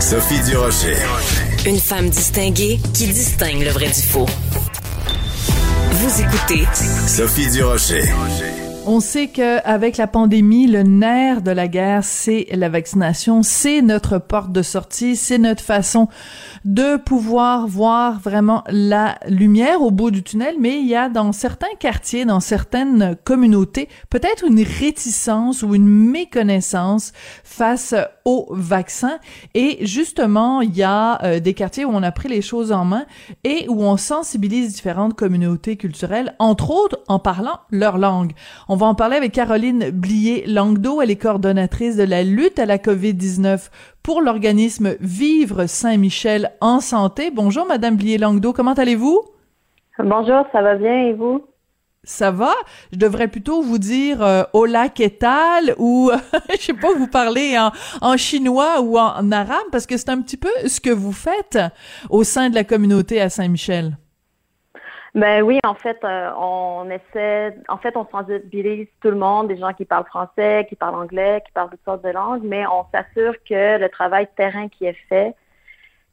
Sophie Durocher. Une femme distinguée qui distingue le vrai du faux. Vous écoutez Sophie Durocher. On sait qu'avec la pandémie, le nerf de la guerre, c'est la vaccination, c'est notre porte de sortie, c'est notre façon de pouvoir voir vraiment la lumière au bout du tunnel, mais il y a dans certains quartiers, dans certaines communautés, peut-être une réticence ou une méconnaissance face au vaccin. Et justement, il y a euh, des quartiers où on a pris les choses en main et où on sensibilise différentes communautés culturelles, entre autres en parlant leur langue. On va en parler avec Caroline Blier-Langdo. Elle est coordonnatrice de la lutte à la COVID-19 pour l'organisme Vivre Saint-Michel en santé. Bonjour, Madame Blier-Langdo. Comment allez-vous? Bonjour, ça va bien et vous? Ça va? Je devrais plutôt vous dire euh, hola que tal? Ou je sais pas vous parler en, chinois ou en, en arabe parce que c'est un petit peu ce que vous faites au sein de la communauté à Saint-Michel. Ben oui, en fait, euh, on essaie, en fait, on sensibilise tout le monde, des gens qui parlent français, qui parlent anglais, qui parlent toutes sortes de langues, mais on s'assure que le travail de terrain qui est fait,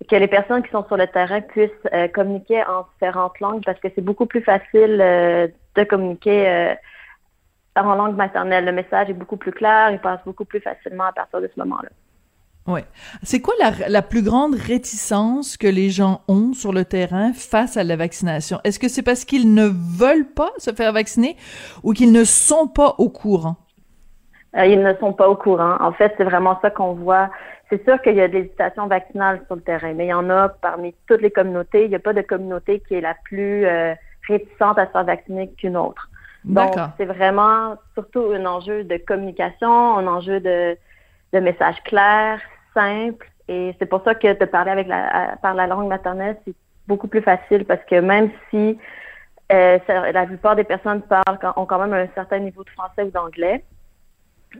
que les personnes qui sont sur le terrain puissent euh, communiquer en différentes langues parce que c'est beaucoup plus facile euh, de communiquer en langue maternelle. Le message est beaucoup plus clair, il passe beaucoup plus facilement à partir de ce moment-là. Oui. C'est quoi la, la, plus grande réticence que les gens ont sur le terrain face à la vaccination? Est-ce que c'est parce qu'ils ne veulent pas se faire vacciner ou qu'ils ne sont pas au courant? Euh, ils ne sont pas au courant. En fait, c'est vraiment ça qu'on voit. C'est sûr qu'il y a des hésitations vaccinales sur le terrain, mais il y en a parmi toutes les communautés. Il n'y a pas de communauté qui est la plus euh, réticente à se faire vacciner qu'une autre. Donc, c'est vraiment surtout un enjeu de communication, un enjeu de, de message clair, simple. Et c'est pour ça que de parler avec la, par la langue maternelle, c'est beaucoup plus facile parce que même si euh, la plupart des personnes parlent, ont quand même un certain niveau de français ou d'anglais,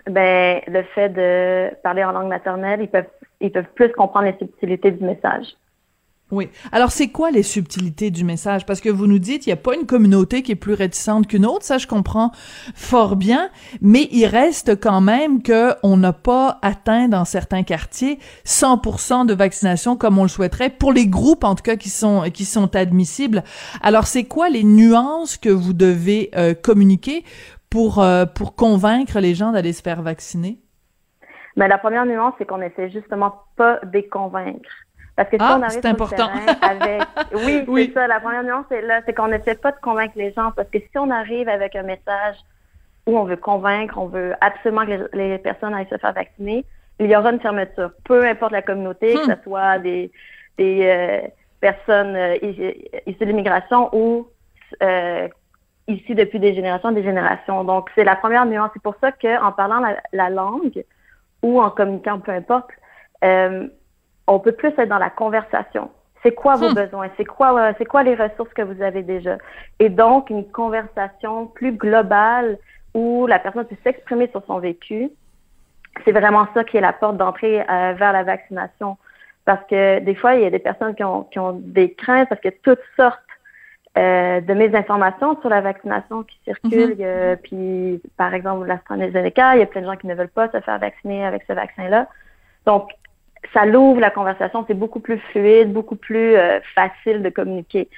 ben le fait de parler en langue maternelle, ils peuvent ils peuvent plus comprendre les subtilités du message. Oui. Alors, c'est quoi les subtilités du message? Parce que vous nous dites, il n'y a pas une communauté qui est plus réticente qu'une autre. Ça, je comprends fort bien. Mais il reste quand même que on n'a pas atteint dans certains quartiers 100% de vaccination comme on le souhaiterait pour les groupes, en tout cas, qui sont, qui sont admissibles. Alors, c'est quoi les nuances que vous devez euh, communiquer pour, euh, pour convaincre les gens d'aller se faire vacciner? Mais ben, la première nuance, c'est qu'on essaie justement pas de les convaincre. Parce que si ah, on arrive sur important. le terrain avec... Oui, oui. c'est ça. La première nuance, c'est là, c'est qu'on n'essaie pas de convaincre les gens. Parce que si on arrive avec un message où on veut convaincre, on veut absolument que les, personnes aillent se faire vacciner, il y aura une fermeture. Peu importe la communauté, que hmm. ce soit des, des euh, personnes euh, issues de l'immigration ou euh, ici depuis des générations des générations. Donc, c'est la première nuance. C'est pour ça qu'en parlant la, la, langue ou en communiquant, peu importe, euh, on peut plus être dans la conversation. C'est quoi vos hmm. besoins? C'est quoi, euh, c'est quoi les ressources que vous avez déjà? Et donc, une conversation plus globale où la personne peut s'exprimer sur son vécu. C'est vraiment ça qui est la porte d'entrée euh, vers la vaccination. Parce que des fois, il y a des personnes qui ont, qui ont des craintes parce que toutes sortes euh, de mes informations sur la vaccination qui circulent. Mm-hmm. puis, par exemple, l'AstraZeneca, il y a plein de gens qui ne veulent pas se faire vacciner avec ce vaccin-là. Donc, ça l'ouvre la conversation, c'est beaucoup plus fluide, beaucoup plus euh, facile de communiquer.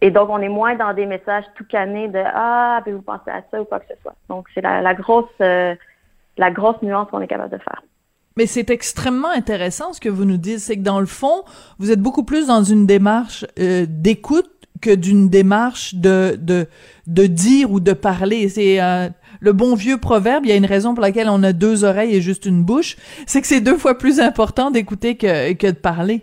Et donc, on est moins dans des messages tout canés de Ah, puis vous pensez à ça ou quoi que ce soit. Donc, c'est la, grosse euh, la grosse nuance qu'on est capable de faire. Mais c'est extrêmement intéressant ce que vous nous dites, c'est que dans le fond, vous êtes beaucoup plus dans une démarche euh, d'écoute que d'une démarche de, de, de dire ou de parler. C'est le bon vieux proverbe, il y a une raison pour laquelle on a deux oreilles et juste une bouche, c'est que c'est deux fois plus important d'écouter que, que de parler.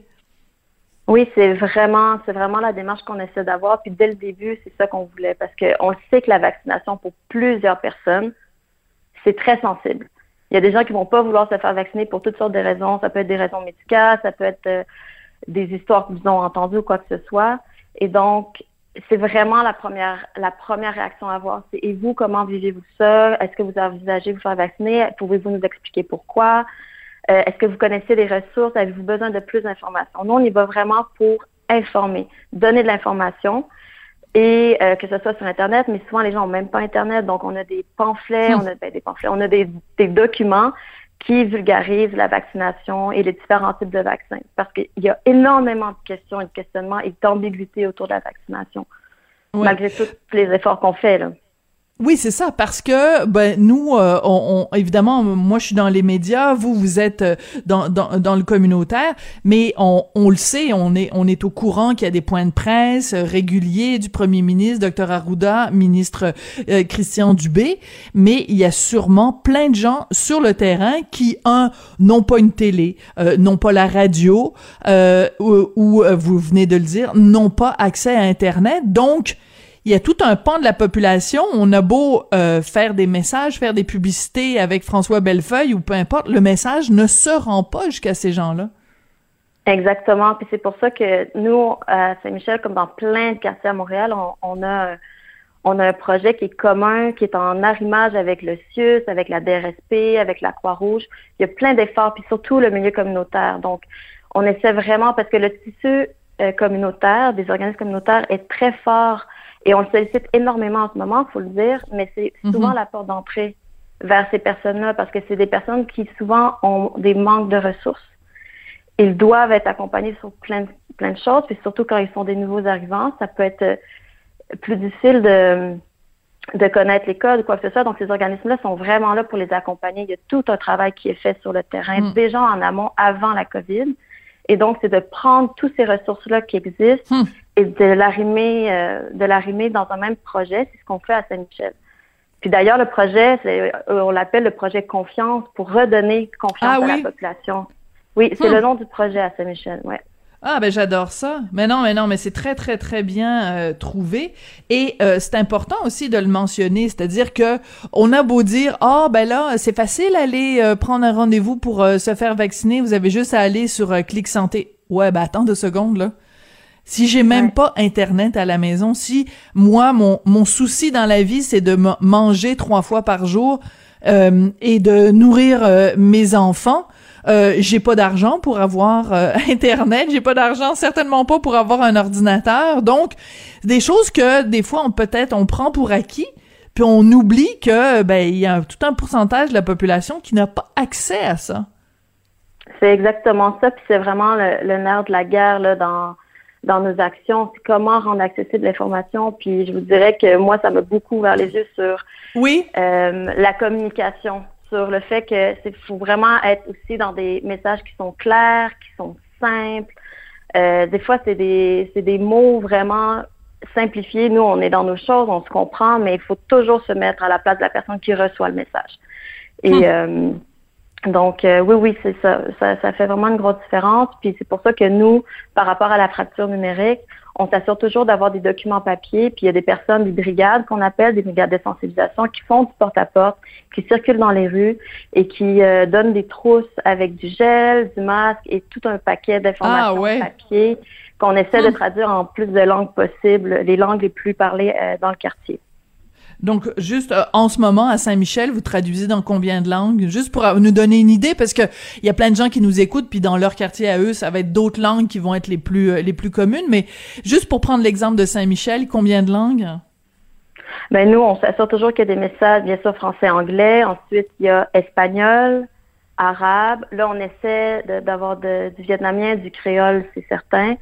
Oui, c'est vraiment, c'est vraiment la démarche qu'on essaie d'avoir. Puis dès le début, c'est ça qu'on voulait, parce qu'on sait que la vaccination pour plusieurs personnes, c'est très sensible. Il y a des gens qui vont pas vouloir se faire vacciner pour toutes sortes de raisons. Ça peut être des raisons médicales, ça peut être euh, des histoires qu'ils ont entendues ou quoi que ce soit. Et donc, c'est vraiment la première, la première réaction à avoir. C'est et vous, comment vivez-vous ça? Est-ce que vous envisagez vous faire vacciner? Pouvez-vous nous expliquer pourquoi? Euh, est-ce que vous connaissez les ressources? Avez-vous besoin de plus d'informations? Nous, on y va vraiment pour informer, donner de l'information et euh, que ce soit sur Internet, mais souvent les gens n'ont même pas Internet, donc on a des pamphlets, hmm. on a ben, des pamphlets, on a des, des documents qui vulgarise la vaccination et les différents types de vaccins. Parce qu'il y a énormément de questions et de questionnements et d'ambiguïté autour de la vaccination, malgré tous les efforts qu'on fait. Là. Oui, c'est ça, parce que ben nous, euh, on, évidemment, moi je suis dans les médias, vous vous êtes euh, dans, dans, dans le communautaire, mais on, on le sait, on est on est au courant qu'il y a des points de presse euh, réguliers du premier ministre, Dr Arruda, ministre Christian Dubé, mais il y a sûrement plein de gens sur le terrain qui un n'ont pas une télé, n'ont pas la radio, ou, ou vous venez de le dire, n'ont pas accès à Internet, donc il y a tout un pan de la population. On a beau euh, faire des messages, faire des publicités avec François Bellefeuille ou peu importe, le message ne se rend pas jusqu'à ces gens-là. Exactement. Puis c'est pour ça que nous, à Saint-Michel, comme dans plein de quartiers à Montréal, on, a on a un projet qui est commun, qui est en arrimage avec le CIUS, avec la DRSP, avec la Croix-Rouge. Il y a plein d'efforts, puis surtout le milieu communautaire. Donc, on essaie vraiment, parce que le tissu euh, communautaire, des organismes communautaires, est très fort et on le sollicite énormément en ce moment, il faut le dire, mais c'est souvent mhm. la porte d'entrée vers ces personnes-là parce que c'est des personnes qui souvent ont des manques de ressources. Ils doivent être accompagnés sur plein, plein de choses, puis surtout quand ils sont des nouveaux arrivants, ça peut être euh, plus difficile de, de connaître les codes ou quoi que ce soit. Donc, ces organismes-là sont vraiment là pour les accompagner. Il y a tout un travail qui est fait sur le terrain, mhm. déjà en amont, avant la COVID. Et donc, c'est de prendre toutes ces ressources-là qui existent hmm. Et de l'arrimer, euh, de l'arrimer dans un même projet. C'est ce qu'on fait à Saint-Michel. Puis d'ailleurs, le projet, euh, on l'appelle le projet confiance pour redonner confiance ah à la population. Oui, c'est hmm. le nom du projet à Saint-Michel. Ouais. Ah ben j'adore ça. Mais non, mais non, mais c'est très très très bien euh, trouvé et euh, c'est important aussi de le mentionner, c'est-à-dire que on a beau dire ah ben là c'est facile aller euh, prendre un rendez-vous pour se faire vacciner, vous avez juste à aller sur Clic Santé. Ouais, ben attends deux secondes là. Si j'ai même pas internet à la maison, si moi mon mon souci dans la vie c'est de manger trois fois par jour et de nourrir mes enfants, euh, j'ai pas d'argent pour avoir euh, internet, j'ai pas d'argent certainement pas pour avoir un ordinateur. Donc des choses que des fois on peut-être on prend pour acquis, puis on oublie que ben il y a tout un pourcentage de la population qui n'a pas accès à ça. C'est exactement ça, puis c'est vraiment le, nerf de la guerre là dans dans nos actions, c'est comment rendre accessible l'information. Puis je vous dirais que moi, ça m'a beaucoup ouvert les yeux sur oui. Euh, la communication sur le fait que c'est faut vraiment être aussi dans des messages qui sont clairs, qui sont simples. Euh, des fois, c'est des, c'est des mots vraiment simplifiés. Nous, on est dans nos choses, on se comprend, mais il faut toujours se mettre à la place de la personne qui reçoit le message. Et hmm. euh, donc, euh, oui, oui, c'est ça. ça. Ça fait vraiment une grosse différence. Puis c'est pour ça que nous, par rapport à la fracture numérique, on s'assure toujours d'avoir des documents papier, puis il y a des personnes, des brigades qu'on appelle des brigades de sensibilisation qui font du porte-à-porte, qui circulent dans les rues et qui euh, donnent des trousses avec du gel, du masque et tout un paquet d'informations ah, papier qu'on essaie de hum. traduire en plus de langues possibles, les langues les plus parlées euh, dans le quartier. Donc, juste euh, en ce moment, à Saint-Michel, vous traduisez dans combien de langues? Juste pour nous donner une idée, parce que il y a plein de gens qui nous écoutent, puis dans leur quartier à eux, ça va être d'autres langues qui vont être les plus euh, les plus communes. Mais juste pour prendre l'exemple de Saint-Michel, combien de langues? Ben nous, on s'assure toujours qu'il y a des messages, bien sûr, français-anglais. Ensuite, il y a espagnol, arabe. Là, on essaie d'avoir du vietnamien, du créole, c'est certain.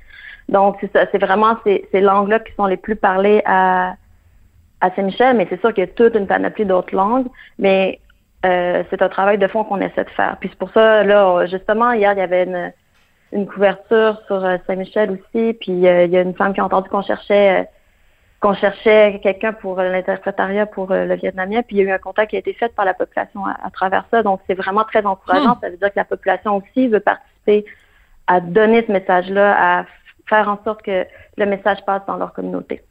Donc, c'est ça. C'est vraiment ces, ces langues-là qui sont les plus parlées à à Saint-Michel, mais c'est sûr qu'il y a toute une panoplie d'autres langues, mais euh, c'est un travail de fond qu'on essaie de faire. Puis c'est pour ça, là, justement, hier, il y avait une, une couverture sur euh, Saint-Michel aussi, puis euh, il y a une femme qui a entendu qu'on cherchait qu'on cherchait quelqu'un pour l'interprétariat pour le vietnamien, puis il y a eu un contact qui a été fait par la population à, travers ça. Donc c'est vraiment très encourageant. Hmm. Ça veut dire que la population aussi veut participer à donner ce message-là, à faire en sorte que le message passe dans leur communauté.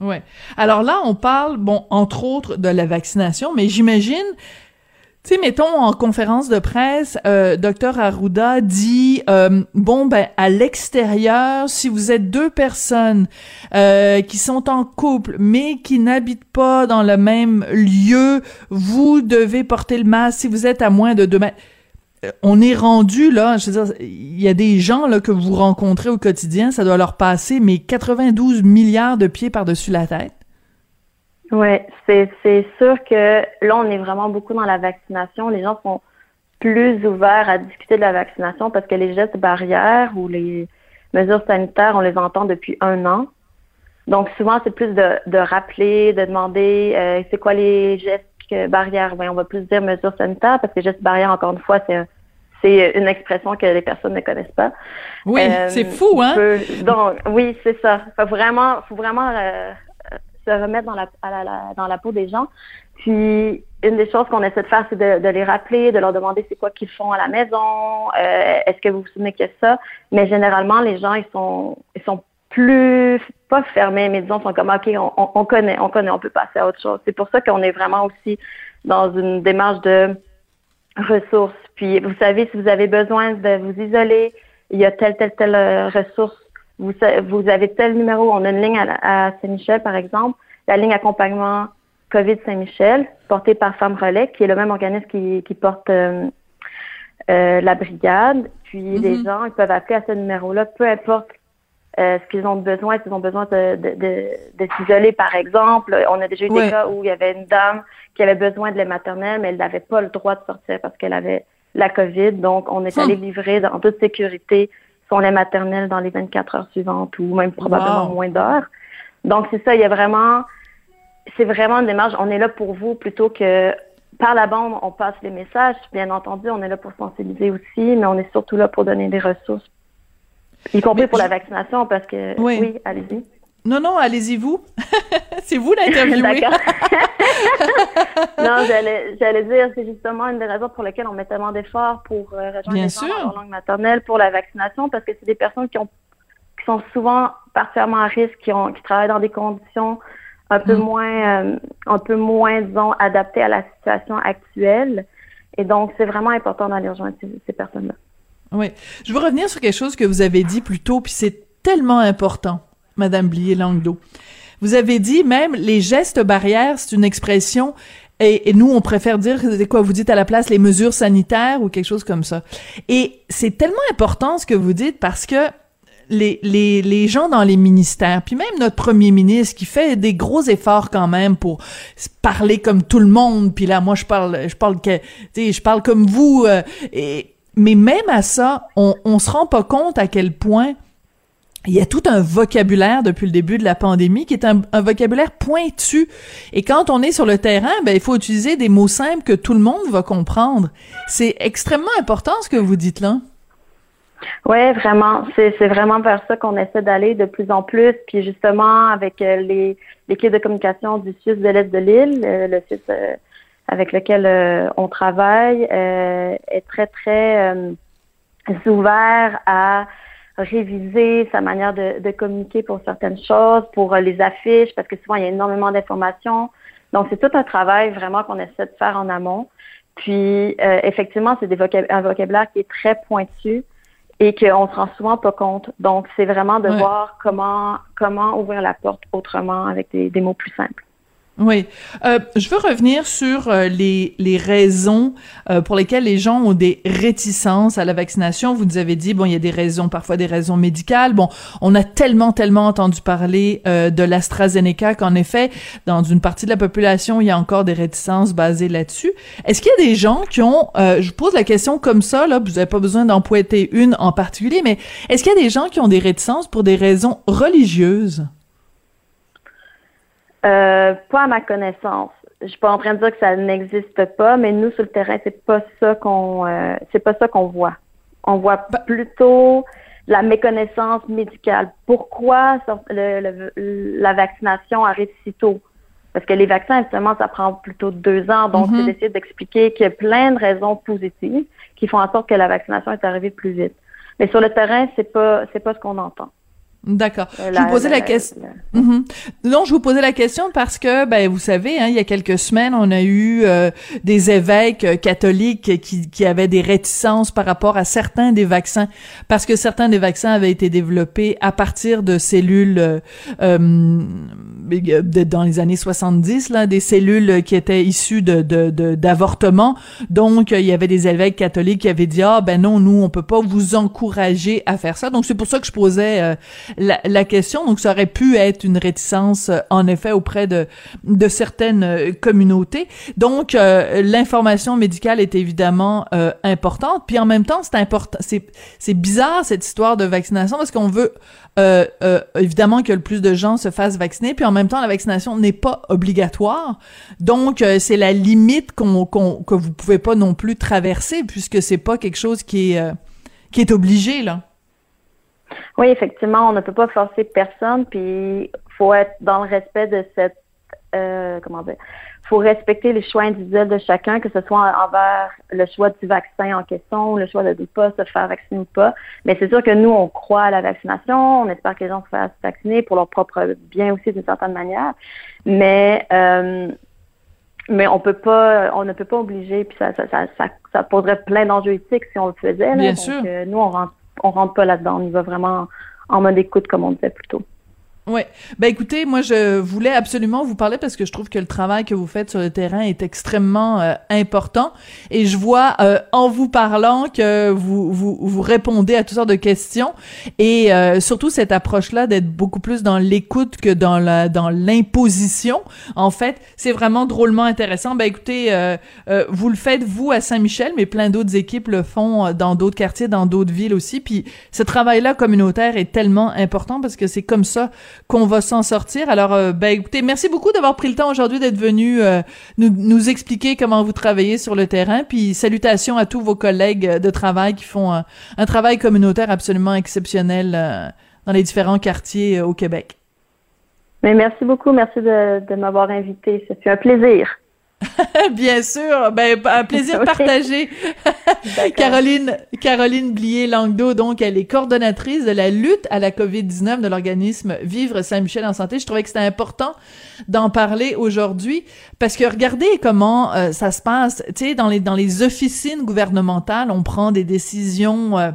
Ouais. Alors là, on parle, bon, entre autres, de la vaccination, mais j'imagine, tu sais, mettons en conférence de presse, euh, docteur Arruda dit, euh, bon, ben, à l'extérieur, si vous êtes deux personnes euh, qui sont en couple, mais qui n'habitent pas dans le même lieu, vous devez porter le masque si vous êtes à moins de deux mètres on est rendu là, je veux dire, il y a des gens là que vous rencontrez au quotidien, ça doit leur passer mais 92 milliards de pieds par-dessus la tête. Oui, c'est sûr que là on est vraiment beaucoup dans la vaccination. Les gens sont plus ouverts à discuter de la vaccination parce que les gestes barrières ou les mesures sanitaires, on les entend depuis un an. Donc souvent, c'est plus de, de, rappeler, de demander euh, c'est quoi les gestes barrières. Ben, on va plus dire mesures sanitaires parce que gestes barrières, encore une fois, c'est c'est une expression que les personnes ne connaissent pas. Oui, euh, c'est fou, hein? donc, oui, c'est ça. Faut vraiment, faut vraiment euh, se remettre dans la, dans la peau des gens. Puis, une des choses qu'on essaie de faire, c'est de, les rappeler, de leur demander c'est quoi qu'ils font à la maison, euh, est-ce que vous vous souvenez que ça? Mais généralement, les gens, ils sont, ils sont plus, pas fermés, mais disons, sont comme, OK, on, on connaît, on connaît, on peut passer à autre chose. C'est pour ça qu'on est vraiment aussi dans une démarche de ressources. Puis, vous savez, si vous avez besoin de vous isoler, il y a telle, telle, telle euh, ressource. Vous, vous avez tel numéro. On a une ligne à Saint-Michel, par exemple, la ligne accompagnement COVID Saint-Michel, porté par Femmes Relais, qui est le même organisme qui, qui porte euh, euh, la brigade. Puis les mhm. gens, ils peuvent appeler à ce numéro-là, peu importe euh, ce qu'ils ont besoin, s'ils ont besoin de, de, de, s'isoler, par exemple? On a déjà eu des cas où il y avait une dame qui avait besoin de lait maternel, mais elle n'avait pas le droit de sortir parce qu'elle avait la COVID. Donc, on est allé hmm. livrer dans toute sécurité son lait maternel dans les 24 heures suivantes ou même probablement moins d'heures. Donc, c'est ça, il y a vraiment c'est vraiment une démarche. On est là pour vous plutôt que par la bande, on passe les messages. Bien entendu, on est là pour sensibiliser aussi, mais on est surtout là pour donner des ressources, y compris pour la vaccination, parce que oui, allez-y. Non, non, allez-y vous. c'est vous l'interviewé. D'accord. non, j'allais, dire, c'est justement une des raisons pour lesquelles on met tellement d'efforts pour euh, rejoindre les gens en langue maternelle pour la vaccination, parce que c'est des personnes qui ont qui sont souvent particulièrement à risque, qui ont qui travaillent dans des conditions un peu mm. moins, euh, un peu moins, disons, adapté à la situation actuelle. Et donc, c'est vraiment important d'aller rejoindre ces, personnes-là. Oui. Je veux revenir sur quelque chose que vous avez dit plus tôt, puis c'est tellement important, Madame Blier-Langdo. Vous avez dit même les gestes barrières, c'est une expression et, nous, on préfère dire, quoi, vous dites à la place les mesures sanitaires ou quelque chose comme ça. Et c'est tellement important ce que vous dites parce que les, les, les gens dans les ministères, puis même notre premier ministre qui fait des gros efforts quand même pour parler comme tout le monde, puis là moi je parle je parle que je parle comme vous euh, et mais même à ça, on on se rend pas compte à quel point il y a tout un vocabulaire depuis le début de la pandémie qui est un, vocabulaire pointu. Et quand on est sur le terrain, ben, il faut utiliser des mots simples que tout le monde va comprendre. C'est extrêmement important ce que vous dites là. Oui, vraiment. C'est vraiment vers ça qu'on essaie d'aller de plus en plus. Puis justement, avec euh, les l'équipe de communication du SUS de l'Est de l'île, euh, le SUS euh, avec lequel on travaille, est très, très ouvert à réviser sa manière de, de, communiquer pour certaines choses, pour les affiches, parce que souvent, il y a énormément d'informations. Donc, c'est tout un travail vraiment qu'on essaie de faire en amont. Puis, effectivement, c'est un vocabulaire qui est très pointu et qu'on se rend souvent pas compte. Donc, c'est vraiment de voir comment comment ouvrir la porte autrement avec des mots plus simples. Oui. Euh, je veux revenir sur euh, les, les raisons euh, pour lesquelles les gens ont des réticences à la vaccination. Vous nous avez dit, bon, il y a des raisons, parfois des raisons médicales. Bon, on a tellement, tellement entendu parler de l'AstraZeneca qu'en effet, dans une partie de la population, il y a encore des réticences basées là-dessus. Est-ce qu'il y a des gens qui ont, je pose la question comme ça, là, vous n'avez pas besoin d'en pointer une en particulier, mais est-ce qu'il y a des gens qui ont des réticences pour des raisons religieuses? Euh, pas à ma connaissance. Je suis pas en train de dire que ça n'existe pas, mais nous sur le terrain, c'est pas ça qu'on euh, c'est pas ça qu'on voit. On voit bah plutôt la méconnaissance médicale. Pourquoi la vaccination arrive si tôt? Parce que les vaccins, justement, ça prend plutôt deux ans. Donc, c'est mm-hmm. d'essayer d'expliquer qu'il y a plein de raisons positives qui font en sorte que la vaccination est arrivée plus vite. Mais sur le terrain, c'est pas c'est pas ce qu'on entend. D'accord. Euh, je vous posais la, question. Mhm. Non, je vous posais la question parce que, ben, vous savez, hein, il y a quelques semaines, on a eu euh, des évêques euh, catholiques qui, qui avaient des réticences par rapport à certains des vaccins, parce que certains des vaccins avaient été développés à partir de cellules dans les années 70, là, des cellules qui étaient issues de d'avortement. Donc, il y avait des évêques catholiques qui avaient dit ah ben non, nous on peut pas vous encourager à faire ça. Donc c'est pour ça que je posais la, question. Donc, ça aurait pu être une réticence, en effet, auprès de, de certaines communautés. Donc, l'information médicale est évidemment importante. Puis en même temps, c'est important. C'est c'est bizarre cette histoire de vaccination parce qu'on veut euh, euh, évidemment que le plus de gens se fassent vacciner, puis en même temps, la vaccination n'est pas obligatoire. Donc, euh, c'est la limite qu'on, qu'on, que vous pouvez pas non plus traverser, puisque c'est pas quelque chose qui est, qui est obligé, là. Oui, effectivement, on ne peut pas forcer personne, puis faut être dans le respect de cette, comment dire, faut respecter les choix individuels de chacun, que ce soit envers le choix du vaccin en question, le choix de ne pas se faire vacciner ou pas. Mais c'est sûr que nous, on croit à la vaccination, on espère que les gens se fassent vacciner pour leur propre bien aussi d'une certaine manière. Mais euh, mais on peut pas, on ne peut pas obliger, puis ça, ça, ça, ça, poserait plein d'enjeux éthiques si on le faisait. Bien Donc, sûr. Euh, nous, on rentre, on rentre pas là-dedans. On y va vraiment en mode écoute, comme on disait plus tôt. Ouais. Ben écoutez, moi je voulais absolument vous parler parce que je trouve que le travail que vous faites sur le terrain est extrêmement euh, important et je vois euh, en vous parlant que vous, vous vous répondez à toutes sortes de questions et euh, surtout cette approche-là d'être beaucoup plus dans l'écoute que dans la dans l'imposition. En fait, c'est vraiment drôlement intéressant. Ben écoutez, vous le faites vous à Saint-Michel, mais plein d'autres équipes le font dans d'autres quartiers, dans d'autres villes aussi. Puis ce travail-là communautaire est tellement important parce que c'est comme ça qu'on va s'en sortir. Alors, euh, ben écoutez, merci beaucoup d'avoir pris le temps aujourd'hui d'être venu euh, nous, nous expliquer comment vous travaillez sur le terrain. Puis salutations à tous vos collègues de travail qui font un, un travail communautaire absolument exceptionnel euh, dans les différents quartiers au Québec. Mais merci beaucoup, merci de, de m'avoir invité. C'est un plaisir. Bien sûr, ben un plaisir partagé. Caroline Caroline Blier Langdo donc elle est coordonnatrice de la lutte à la Covid-19 de l'organisme Vivre Saint-Michel en santé. Je trouvais que c'était important d'en parler aujourd'hui parce que regardez comment euh, ça se passe, tu sais dans les dans les officines gouvernementales, on prend des décisions euh,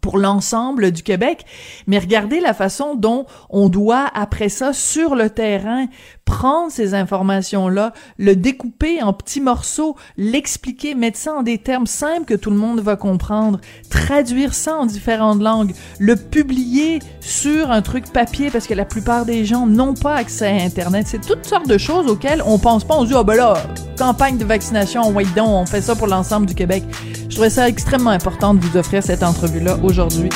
pour l'ensemble du Québec, mais regardez la façon dont on doit, après ça, sur le terrain, prendre ces informations-là, le découper en petits morceaux, l'expliquer, mettre ça en des termes simples que tout le monde va comprendre, traduire ça en différentes langues, le publier sur un truc papier parce que la plupart des gens n'ont pas accès à Internet. C'est toutes sortes de choses auxquelles on pense pas. On se dit, oh ben là, campagne de vaccination, donc, on fait ça pour l'ensemble du Québec. Je trouvais ça extrêmement important de vous offrir cette entrevue-là aujourd'hui.